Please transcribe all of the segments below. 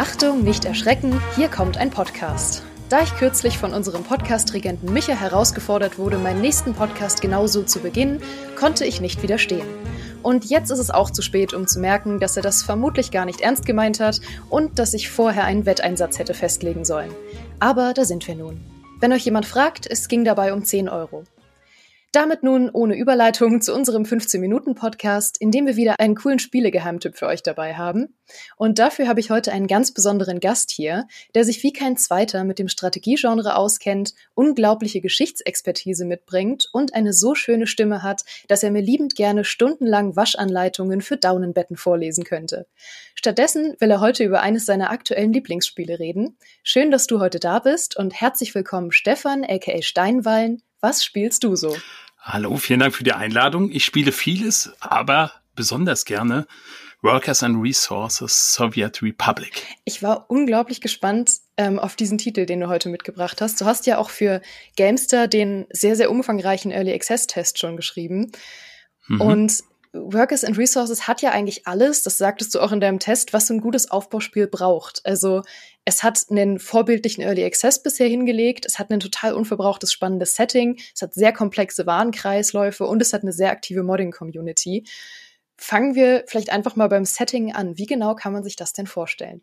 Achtung, nicht erschrecken, hier kommt ein Podcast. Da ich kürzlich von unserem Podcast-Regenten Micha herausgefordert wurde, meinen nächsten Podcast genauso zu beginnen, konnte ich nicht widerstehen. Und jetzt ist es auch zu spät, um zu merken, dass er das vermutlich gar nicht ernst gemeint hat und dass ich vorher einen Wetteinsatz hätte festlegen sollen. Aber da sind wir nun. Wenn euch jemand fragt, es ging dabei um 10 Euro. Damit nun ohne Überleitung zu unserem 15-Minuten-Podcast, in dem wir wieder einen coolen Spielegeheimtipp für euch dabei haben. Und dafür habe ich heute einen ganz besonderen Gast hier, der sich wie kein zweiter mit dem Strategiegenre auskennt, unglaubliche Geschichtsexpertise mitbringt und eine so schöne Stimme hat, dass er mir liebend gerne stundenlang Waschanleitungen für Daunenbetten vorlesen könnte. Stattdessen will er heute über eines seiner aktuellen Lieblingsspiele reden. Schön, dass du heute da bist und herzlich willkommen Stefan, aka Steinwallen. Was spielst du so? Hallo, vielen Dank für die Einladung. Ich spiele vieles, aber besonders gerne Workers and Resources Soviet Republic. Ich war unglaublich gespannt ähm, auf diesen Titel, den du heute mitgebracht hast. Du hast ja auch für Gamester den sehr, sehr umfangreichen Early Access Test schon geschrieben. Mhm. Und Workers and Resources hat ja eigentlich alles, das sagtest du auch in deinem Test, was so ein gutes Aufbauspiel braucht. Also es hat einen vorbildlichen Early Access bisher hingelegt, es hat ein total unverbrauchtes, spannendes Setting, es hat sehr komplexe Warenkreisläufe und es hat eine sehr aktive Modding-Community. Fangen wir vielleicht einfach mal beim Setting an. Wie genau kann man sich das denn vorstellen?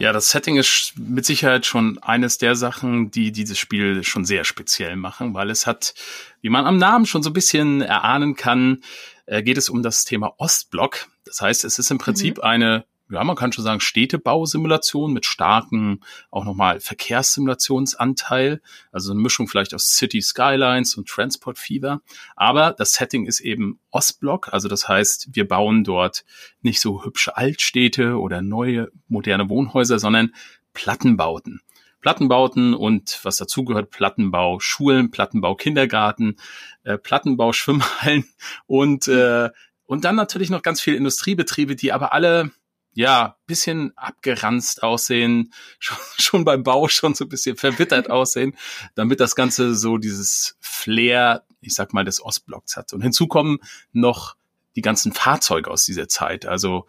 Ja, das Setting ist mit Sicherheit schon eines der Sachen, die dieses Spiel schon sehr speziell machen, weil es hat, wie man am Namen schon so ein bisschen erahnen kann, äh, geht es um das Thema Ostblock. Das heißt, es ist im Prinzip mhm. eine ja, man kann schon sagen, Städtebausimulation mit starken, auch nochmal Verkehrssimulationsanteil. Also eine Mischung vielleicht aus City Skylines und Transport Fever. Aber das Setting ist eben Ostblock. Also das heißt, wir bauen dort nicht so hübsche Altstädte oder neue, moderne Wohnhäuser, sondern Plattenbauten. Plattenbauten und was dazugehört, Plattenbau Schulen, Plattenbau Kindergarten, äh, Plattenbau Schwimmhallen und äh, und dann natürlich noch ganz viele Industriebetriebe, die aber alle ja, bisschen abgeranzt aussehen, schon, schon beim Bau schon so ein bisschen verwittert aussehen, damit das Ganze so dieses Flair, ich sag mal, des Ostblocks hat. Und hinzu kommen noch die ganzen Fahrzeuge aus dieser Zeit. Also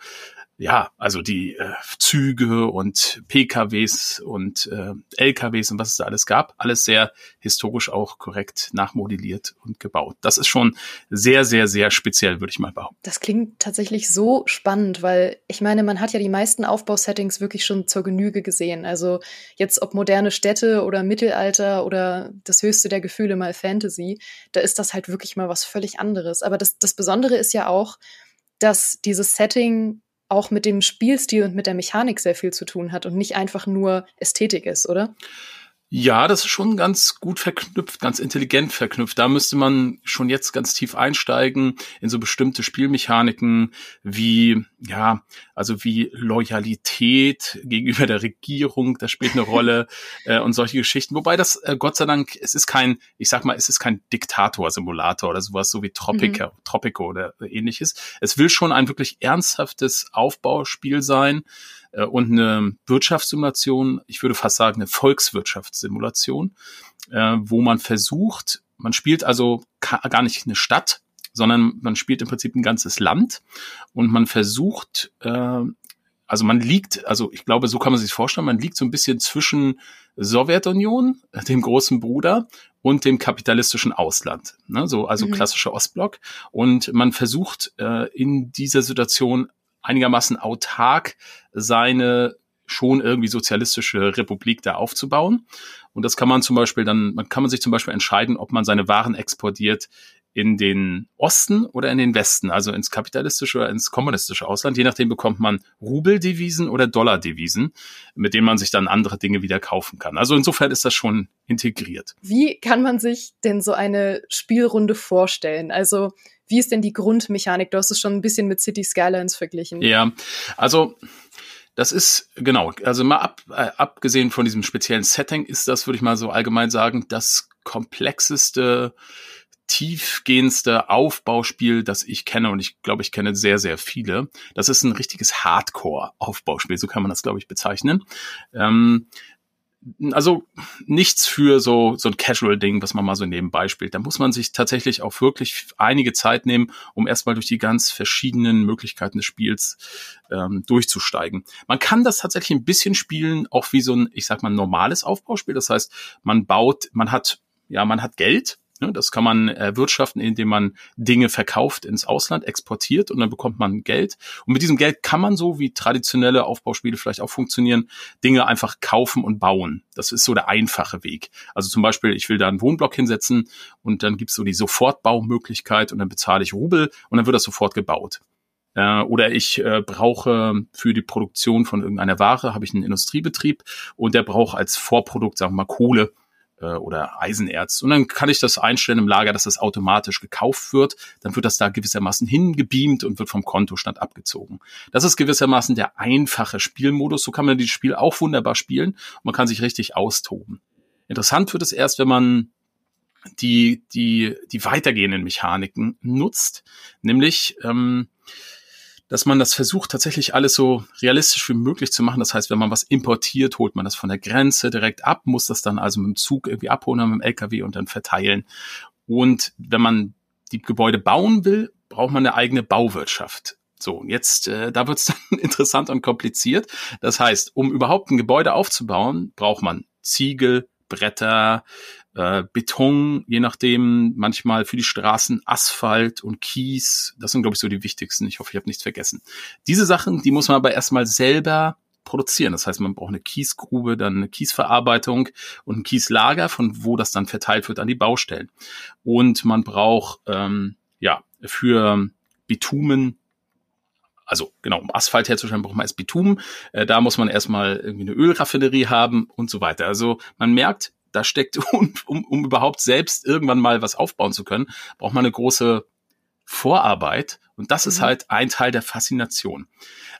ja, also die äh, Züge und PKWs und äh, LKWs und was es da alles gab, alles sehr historisch auch korrekt nachmodelliert und gebaut. Das ist schon sehr, sehr, sehr speziell, würde ich mal behaupten. Das klingt tatsächlich so spannend, weil ich meine, man hat ja die meisten Aufbausettings wirklich schon zur Genüge gesehen. Also jetzt ob moderne Städte oder Mittelalter oder das höchste der Gefühle mal Fantasy, da ist das halt wirklich mal was völlig anderes. Aber das, das Besondere ist ja auch, dass dieses Setting auch mit dem Spielstil und mit der Mechanik sehr viel zu tun hat und nicht einfach nur Ästhetik ist, oder? Ja, das ist schon ganz gut verknüpft, ganz intelligent verknüpft. Da müsste man schon jetzt ganz tief einsteigen in so bestimmte Spielmechaniken wie, ja, also wie Loyalität gegenüber der Regierung, das spielt eine Rolle äh, und solche Geschichten. Wobei das, äh, Gott sei Dank, es ist kein, ich sag mal, es ist kein Diktator-Simulator oder sowas, so wie Tropico, mhm. Tropico oder ähnliches. Es will schon ein wirklich ernsthaftes Aufbauspiel sein äh, und eine Wirtschaftssimulation, ich würde fast sagen eine Volkswirtschaftssimulation, äh, wo man versucht, man spielt also gar nicht eine Stadt, sondern man spielt im Prinzip ein ganzes Land und man versucht, äh, also man liegt, also ich glaube, so kann man sich vorstellen, man liegt so ein bisschen zwischen Sowjetunion, dem großen Bruder und dem kapitalistischen Ausland, ne? so also mhm. klassischer Ostblock. Und man versucht äh, in dieser Situation einigermaßen autark seine schon irgendwie sozialistische Republik da aufzubauen. Und das kann man zum Beispiel dann, man kann man sich zum Beispiel entscheiden, ob man seine Waren exportiert in den Osten oder in den Westen, also ins kapitalistische oder ins kommunistische Ausland. Je nachdem bekommt man Rubeldevisen oder Dollardevisen, mit denen man sich dann andere Dinge wieder kaufen kann. Also insofern ist das schon integriert. Wie kann man sich denn so eine Spielrunde vorstellen? Also wie ist denn die Grundmechanik? Du hast es schon ein bisschen mit City Skylines verglichen. Ja, also das ist genau, also mal ab, äh, abgesehen von diesem speziellen Setting ist das, würde ich mal so allgemein sagen, das komplexeste, tiefgehendste Aufbauspiel, das ich kenne und ich glaube, ich kenne sehr, sehr viele. Das ist ein richtiges Hardcore-Aufbauspiel, so kann man das, glaube ich, bezeichnen. Ähm, also nichts für so, so ein Casual-Ding, was man mal so nebenbei spielt. Da muss man sich tatsächlich auch wirklich einige Zeit nehmen, um erstmal durch die ganz verschiedenen Möglichkeiten des Spiels ähm, durchzusteigen. Man kann das tatsächlich ein bisschen spielen, auch wie so ein, ich sag mal, normales Aufbauspiel. Das heißt, man baut, man hat, ja, man hat Geld, das kann man erwirtschaften, indem man Dinge verkauft ins Ausland, exportiert und dann bekommt man Geld. Und mit diesem Geld kann man so wie traditionelle Aufbauspiele vielleicht auch funktionieren, Dinge einfach kaufen und bauen. Das ist so der einfache Weg. Also zum Beispiel, ich will da einen Wohnblock hinsetzen und dann gibt's so die Sofortbaumöglichkeit und dann bezahle ich Rubel und dann wird das sofort gebaut. Oder ich äh, brauche für die Produktion von irgendeiner Ware, habe ich einen Industriebetrieb und der braucht als Vorprodukt, sagen wir mal, Kohle äh, oder Eisenerz. Und dann kann ich das einstellen im Lager, dass das automatisch gekauft wird. Dann wird das da gewissermaßen hingebeamt und wird vom Kontostand abgezogen. Das ist gewissermaßen der einfache Spielmodus. So kann man dieses Spiel auch wunderbar spielen. Und man kann sich richtig austoben. Interessant wird es erst, wenn man die, die, die weitergehenden Mechaniken nutzt. Nämlich, ähm, dass man das versucht, tatsächlich alles so realistisch wie möglich zu machen. Das heißt, wenn man was importiert, holt man das von der Grenze direkt ab, muss das dann also mit dem Zug irgendwie abholen, mit dem LKW und dann verteilen. Und wenn man die Gebäude bauen will, braucht man eine eigene Bauwirtschaft. So, jetzt, äh, da wird's dann interessant und kompliziert. Das heißt, um überhaupt ein Gebäude aufzubauen, braucht man Ziegel, Bretter, äh, Beton, je nachdem, manchmal für die Straßen Asphalt und Kies. Das sind, glaube ich, so die wichtigsten. Ich hoffe, ich habe nichts vergessen. Diese Sachen, die muss man aber erstmal selber produzieren. Das heißt, man braucht eine Kiesgrube, dann eine Kiesverarbeitung und ein Kieslager, von wo das dann verteilt wird an die Baustellen. Und man braucht ähm, ja für Bitumen also genau, um Asphalt herzustellen, braucht man erst Bitumen. Äh, da muss man erstmal irgendwie eine Ölraffinerie haben und so weiter. Also man merkt, da steckt, um, um, um überhaupt selbst irgendwann mal was aufbauen zu können, braucht man eine große Vorarbeit. Und das mhm. ist halt ein Teil der Faszination.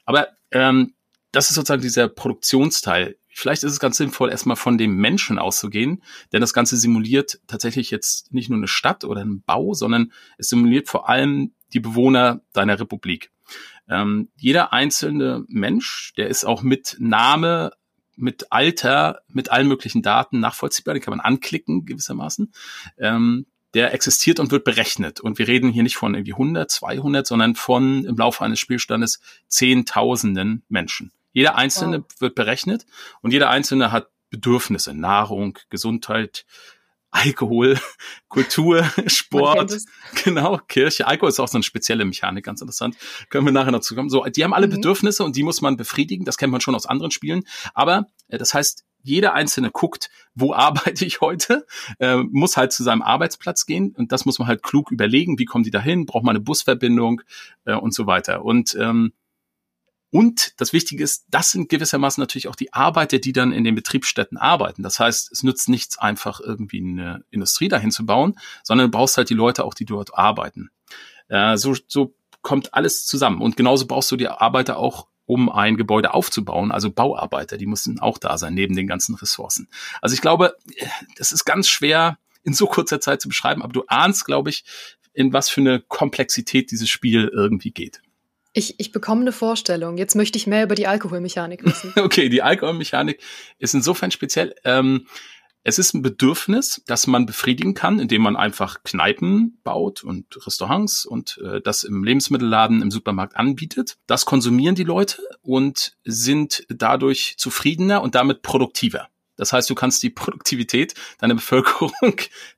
Aber ähm, das ist sozusagen dieser Produktionsteil. Vielleicht ist es ganz sinnvoll, erstmal von dem Menschen auszugehen, denn das Ganze simuliert tatsächlich jetzt nicht nur eine Stadt oder einen Bau, sondern es simuliert vor allem die Bewohner deiner Republik. Ähm, jeder einzelne Mensch, der ist auch mit Name, mit Alter, mit allen möglichen Daten nachvollziehbar, den kann man anklicken gewissermaßen. Ähm, der existiert und wird berechnet. Und wir reden hier nicht von irgendwie 100, 200, sondern von im Laufe eines Spielstandes Zehntausenden Menschen. Jeder Einzelne wow. wird berechnet und jeder Einzelne hat Bedürfnisse, Nahrung, Gesundheit, Alkohol, Kultur, Sport, genau, Kirche. Alkohol ist auch so eine spezielle Mechanik, ganz interessant. Können wir nachher noch zukommen. So, die haben alle mhm. Bedürfnisse und die muss man befriedigen. Das kennt man schon aus anderen Spielen. Aber äh, das heißt, jeder Einzelne guckt, wo arbeite ich heute, äh, muss halt zu seinem Arbeitsplatz gehen und das muss man halt klug überlegen, wie kommen die dahin, braucht man eine Busverbindung äh, und so weiter. Und ähm, und das Wichtige ist, das sind gewissermaßen natürlich auch die Arbeiter, die dann in den Betriebsstätten arbeiten. Das heißt, es nützt nichts einfach irgendwie eine Industrie dahin zu bauen, sondern du brauchst halt die Leute auch, die dort arbeiten. Äh, so, so kommt alles zusammen. Und genauso brauchst du die Arbeiter auch, um ein Gebäude aufzubauen, also Bauarbeiter, die müssen auch da sein, neben den ganzen Ressourcen. Also ich glaube, das ist ganz schwer in so kurzer Zeit zu beschreiben, aber du ahnst, glaube ich, in was für eine Komplexität dieses Spiel irgendwie geht. Ich, ich bekomme eine Vorstellung. Jetzt möchte ich mehr über die Alkoholmechanik wissen. okay, die Alkoholmechanik ist insofern speziell. Ähm, es ist ein Bedürfnis, das man befriedigen kann, indem man einfach Kneipen baut und Restaurants und äh, das im Lebensmittelladen, im Supermarkt anbietet. Das konsumieren die Leute und sind dadurch zufriedener und damit produktiver. Das heißt, du kannst die Produktivität deiner Bevölkerung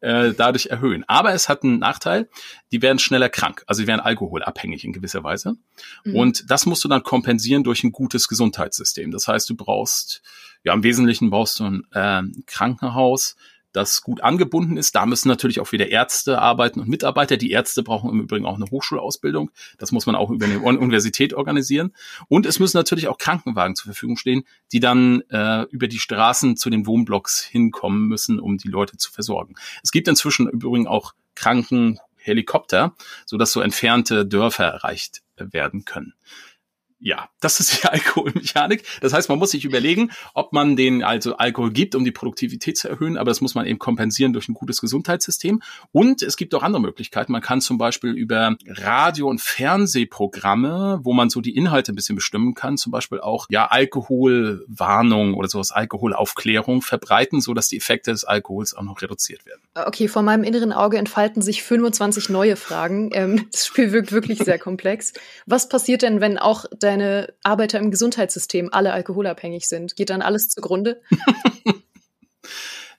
äh, dadurch erhöhen. Aber es hat einen Nachteil, die werden schneller krank, also die werden alkoholabhängig in gewisser Weise. Mhm. Und das musst du dann kompensieren durch ein gutes Gesundheitssystem. Das heißt, du brauchst, ja im Wesentlichen brauchst du ein äh, Krankenhaus, das gut angebunden ist. Da müssen natürlich auch wieder Ärzte arbeiten und Mitarbeiter. Die Ärzte brauchen im Übrigen auch eine Hochschulausbildung. Das muss man auch über eine Universität organisieren. Und es müssen natürlich auch Krankenwagen zur Verfügung stehen, die dann äh, über die Straßen zu den Wohnblocks hinkommen müssen, um die Leute zu versorgen. Es gibt inzwischen übrigens auch Krankenhelikopter, sodass so entfernte Dörfer erreicht werden können. Ja, das ist die Alkoholmechanik. Das heißt, man muss sich überlegen, ob man den also Alkohol gibt, um die Produktivität zu erhöhen, aber das muss man eben kompensieren durch ein gutes Gesundheitssystem. Und es gibt auch andere Möglichkeiten. Man kann zum Beispiel über Radio- und Fernsehprogramme, wo man so die Inhalte ein bisschen bestimmen kann, zum Beispiel auch ja Alkoholwarnung oder sowas, Alkoholaufklärung verbreiten, so dass die Effekte des Alkohols auch noch reduziert werden. Okay, vor meinem inneren Auge entfalten sich 25 neue Fragen. Ähm, das Spiel wirkt wirklich sehr komplex. Was passiert denn, wenn auch der deine Arbeiter im Gesundheitssystem alle alkoholabhängig sind? Geht dann alles zugrunde?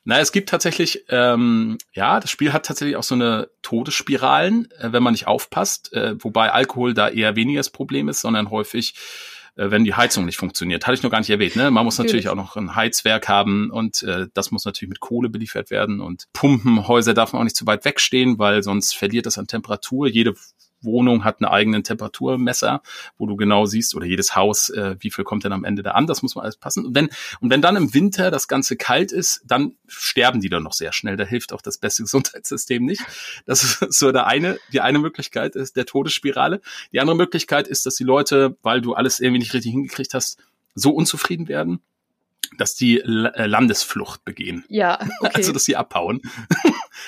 Na, es gibt tatsächlich, ähm, ja, das Spiel hat tatsächlich auch so eine Todesspiralen, äh, wenn man nicht aufpasst, äh, wobei Alkohol da eher weniger das Problem ist, sondern häufig, äh, wenn die Heizung nicht funktioniert. Hatte ich noch gar nicht erwähnt, ne? Man muss natürlich, natürlich auch noch ein Heizwerk haben und äh, das muss natürlich mit Kohle beliefert werden und Pumpenhäuser darf man auch nicht zu weit wegstehen, weil sonst verliert das an Temperatur. Jede Wohnung hat einen eigenen Temperaturmesser, wo du genau siehst, oder jedes Haus, äh, wie viel kommt denn am Ende da an, das muss man alles passen. Und wenn, und wenn dann im Winter das Ganze kalt ist, dann sterben die dann noch sehr schnell. Da hilft auch das beste Gesundheitssystem nicht. Das ist so der eine, die eine Möglichkeit ist der Todesspirale. Die andere Möglichkeit ist, dass die Leute, weil du alles irgendwie nicht richtig hingekriegt hast, so unzufrieden werden, dass die äh, Landesflucht begehen. Ja, okay. Also, dass sie abhauen.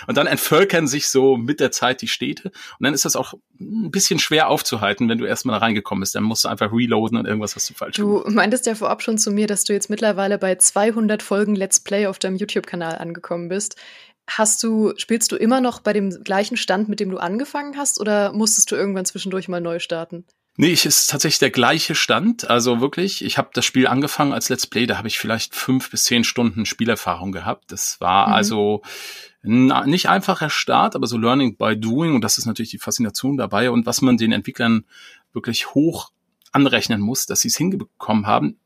Und dann entvölkern sich so mit der Zeit die Städte. Und dann ist das auch ein bisschen schwer aufzuhalten, wenn du erstmal da reingekommen bist. Dann musst du einfach reloaden und irgendwas hast du falsch Du gemacht. meintest ja vorab schon zu mir, dass du jetzt mittlerweile bei 200 Folgen Let's Play auf deinem YouTube-Kanal angekommen bist. Hast du, spielst du immer noch bei dem gleichen Stand, mit dem du angefangen hast, oder musstest du irgendwann zwischendurch mal neu starten? Nee, ich ist tatsächlich der gleiche Stand. Also wirklich, ich habe das Spiel angefangen als Let's Play, da habe ich vielleicht fünf bis zehn Stunden Spielerfahrung gehabt. Das war mhm. also nicht einfacher Start, aber so Learning by Doing und das ist natürlich die Faszination dabei und was man den Entwicklern wirklich hoch anrechnen muss, dass sie es hingekommen haben,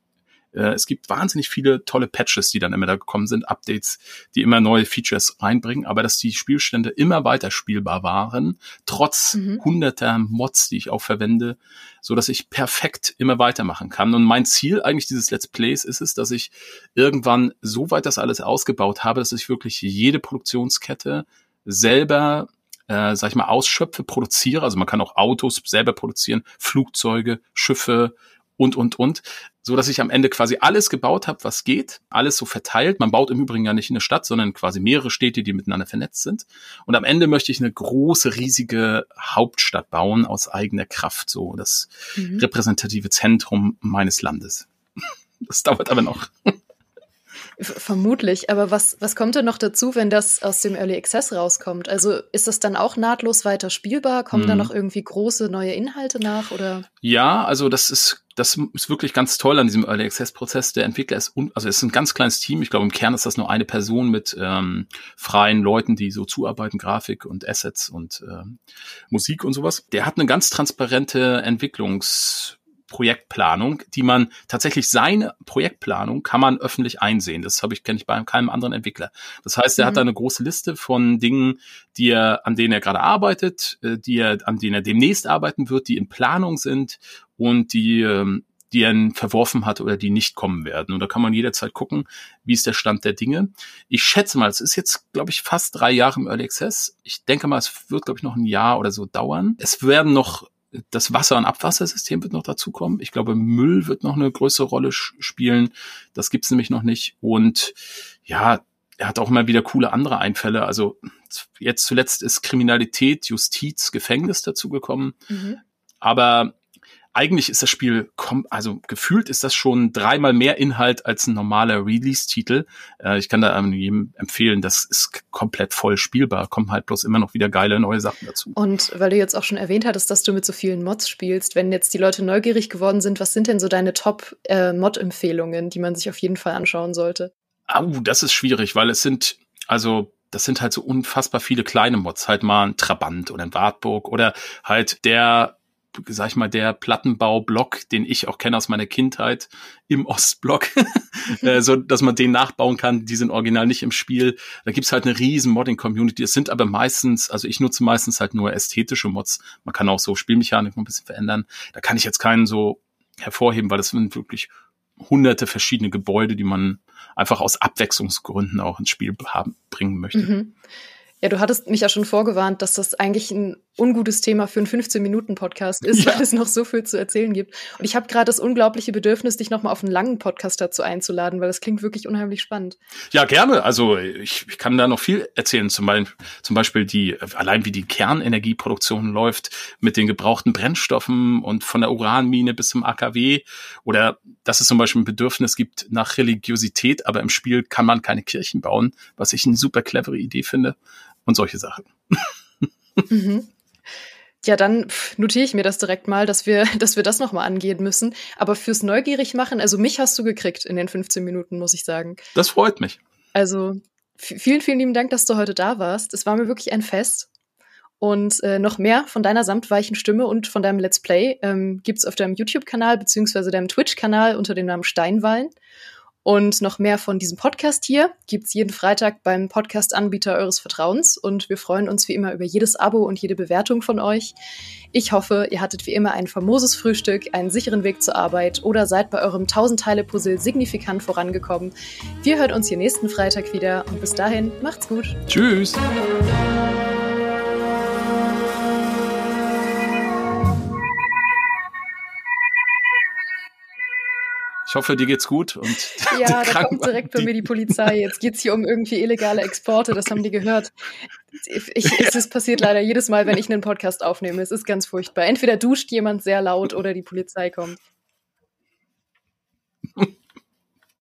äh, es gibt wahnsinnig viele tolle Patches, die dann immer da gekommen sind, Updates, die immer neue Features reinbringen, aber dass die Spielstände immer weiter spielbar waren, trotz mhm. hunderter Mods, die ich auch verwende, so dass ich perfekt immer weitermachen kann. Und mein Ziel eigentlich dieses Let's Plays ist es, dass ich irgendwann so weit das alles ausgebaut habe, dass ich wirklich jede Produktionskette selber äh, sag ich mal, ausschöpfe, produziere. Also man kann auch Autos selber produzieren, Flugzeuge, Schiffe und, und, und so dass ich am Ende quasi alles gebaut habe, was geht, alles so verteilt. Man baut im Übrigen ja nicht eine Stadt, sondern quasi mehrere Städte, die miteinander vernetzt sind. Und am Ende möchte ich eine große, riesige Hauptstadt bauen aus eigener Kraft, so das mhm. repräsentative Zentrum meines Landes. Das dauert aber noch. Vermutlich, aber was, was kommt denn noch dazu, wenn das aus dem Early Access rauskommt? Also ist das dann auch nahtlos weiter spielbar? Kommen mhm. da noch irgendwie große neue Inhalte nach oder? Ja, also das ist, das ist wirklich ganz toll an diesem Early Access Prozess. Der Entwickler ist, un, also es ist ein ganz kleines Team. Ich glaube, im Kern ist das nur eine Person mit ähm, freien Leuten, die so zuarbeiten, Grafik und Assets und ähm, Musik und sowas. Der hat eine ganz transparente Entwicklungs Projektplanung, die man tatsächlich seine Projektplanung kann man öffentlich einsehen. Das habe ich kenne ich bei keinem anderen Entwickler. Das heißt, er mhm. hat da eine große Liste von Dingen, die er an denen er gerade arbeitet, äh, die er an denen er demnächst arbeiten wird, die in Planung sind und die ähm, die er verworfen hat oder die nicht kommen werden. Und da kann man jederzeit gucken, wie ist der Stand der Dinge. Ich schätze mal, es ist jetzt, glaube ich, fast drei Jahre im Early Access. Ich denke mal, es wird, glaube ich, noch ein Jahr oder so dauern. Es werden noch das Wasser- und Abwassersystem wird noch dazukommen. Ich glaube, Müll wird noch eine größere Rolle spielen. Das gibt's nämlich noch nicht. Und ja, er hat auch immer wieder coole andere Einfälle. Also jetzt zuletzt ist Kriminalität, Justiz, Gefängnis dazugekommen. Mhm. Aber eigentlich ist das Spiel, also gefühlt ist das schon dreimal mehr Inhalt als ein normaler Release-Titel. Äh, ich kann da jedem empfehlen, das ist komplett voll spielbar, kommen halt bloß immer noch wieder geile neue Sachen dazu. Und weil du jetzt auch schon erwähnt hattest, dass du mit so vielen Mods spielst, wenn jetzt die Leute neugierig geworden sind, was sind denn so deine Top-Mod-Empfehlungen, äh, die man sich auf jeden Fall anschauen sollte? Au, das ist schwierig, weil es sind, also das sind halt so unfassbar viele kleine Mods, halt mal ein Trabant oder ein Wartburg oder halt der sag ich mal, der Plattenbaublock, den ich auch kenne aus meiner Kindheit im Ostblock, äh, so dass man den nachbauen kann. Die sind original nicht im Spiel. Da gibt's halt eine riesen Modding-Community. Es sind aber meistens, also ich nutze meistens halt nur ästhetische Mods. Man kann auch so Spielmechanik ein bisschen verändern. Da kann ich jetzt keinen so hervorheben, weil das sind wirklich hunderte verschiedene Gebäude, die man einfach aus Abwechslungsgründen auch ins Spiel haben, bringen möchte. Mhm. Ja, du hattest mich ja schon vorgewarnt, dass das eigentlich ein ungutes Thema für einen 15-Minuten-Podcast ist, ja. weil es noch so viel zu erzählen gibt. Und ich habe gerade das unglaubliche Bedürfnis, dich nochmal auf einen langen Podcast dazu einzuladen, weil das klingt wirklich unheimlich spannend. Ja, gerne. Also ich, ich kann da noch viel erzählen. Zum Beispiel, zum Beispiel die, allein wie die Kernenergieproduktion läuft mit den gebrauchten Brennstoffen und von der Uranmine bis zum AKW. Oder dass es zum Beispiel ein Bedürfnis gibt nach Religiosität, aber im Spiel kann man keine Kirchen bauen, was ich eine super clevere Idee finde. Und solche Sachen. Mhm. Ja, dann notiere ich mir das direkt mal, dass wir, dass wir das nochmal angehen müssen. Aber fürs Neugierig machen, also mich hast du gekriegt in den 15 Minuten, muss ich sagen. Das freut mich. Also vielen, vielen lieben Dank, dass du heute da warst. Es war mir wirklich ein Fest. Und äh, noch mehr von deiner samtweichen Stimme und von deinem Let's Play ähm, gibt's auf deinem YouTube-Kanal beziehungsweise deinem Twitch-Kanal unter dem Namen Steinwallen. Und noch mehr von diesem Podcast hier gibt's jeden Freitag beim Podcast-Anbieter eures Vertrauens. Und wir freuen uns wie immer über jedes Abo und jede Bewertung von euch. Ich hoffe, ihr hattet wie immer ein famoses Frühstück, einen sicheren Weg zur Arbeit oder seid bei eurem 1000-Teile-Puzzle signifikant vorangekommen. Wir hören uns hier nächsten Freitag wieder und bis dahin macht's gut. Tschüss. Ich hoffe, dir geht's gut. Und ja, da kommt direkt bei mir die Polizei. Jetzt geht's hier um irgendwie illegale Exporte. Das haben die gehört. Ich. Es passiert leider jedes Mal, wenn ich einen Podcast aufnehme. Es ist ganz furchtbar. Entweder duscht jemand sehr laut oder die Polizei kommt.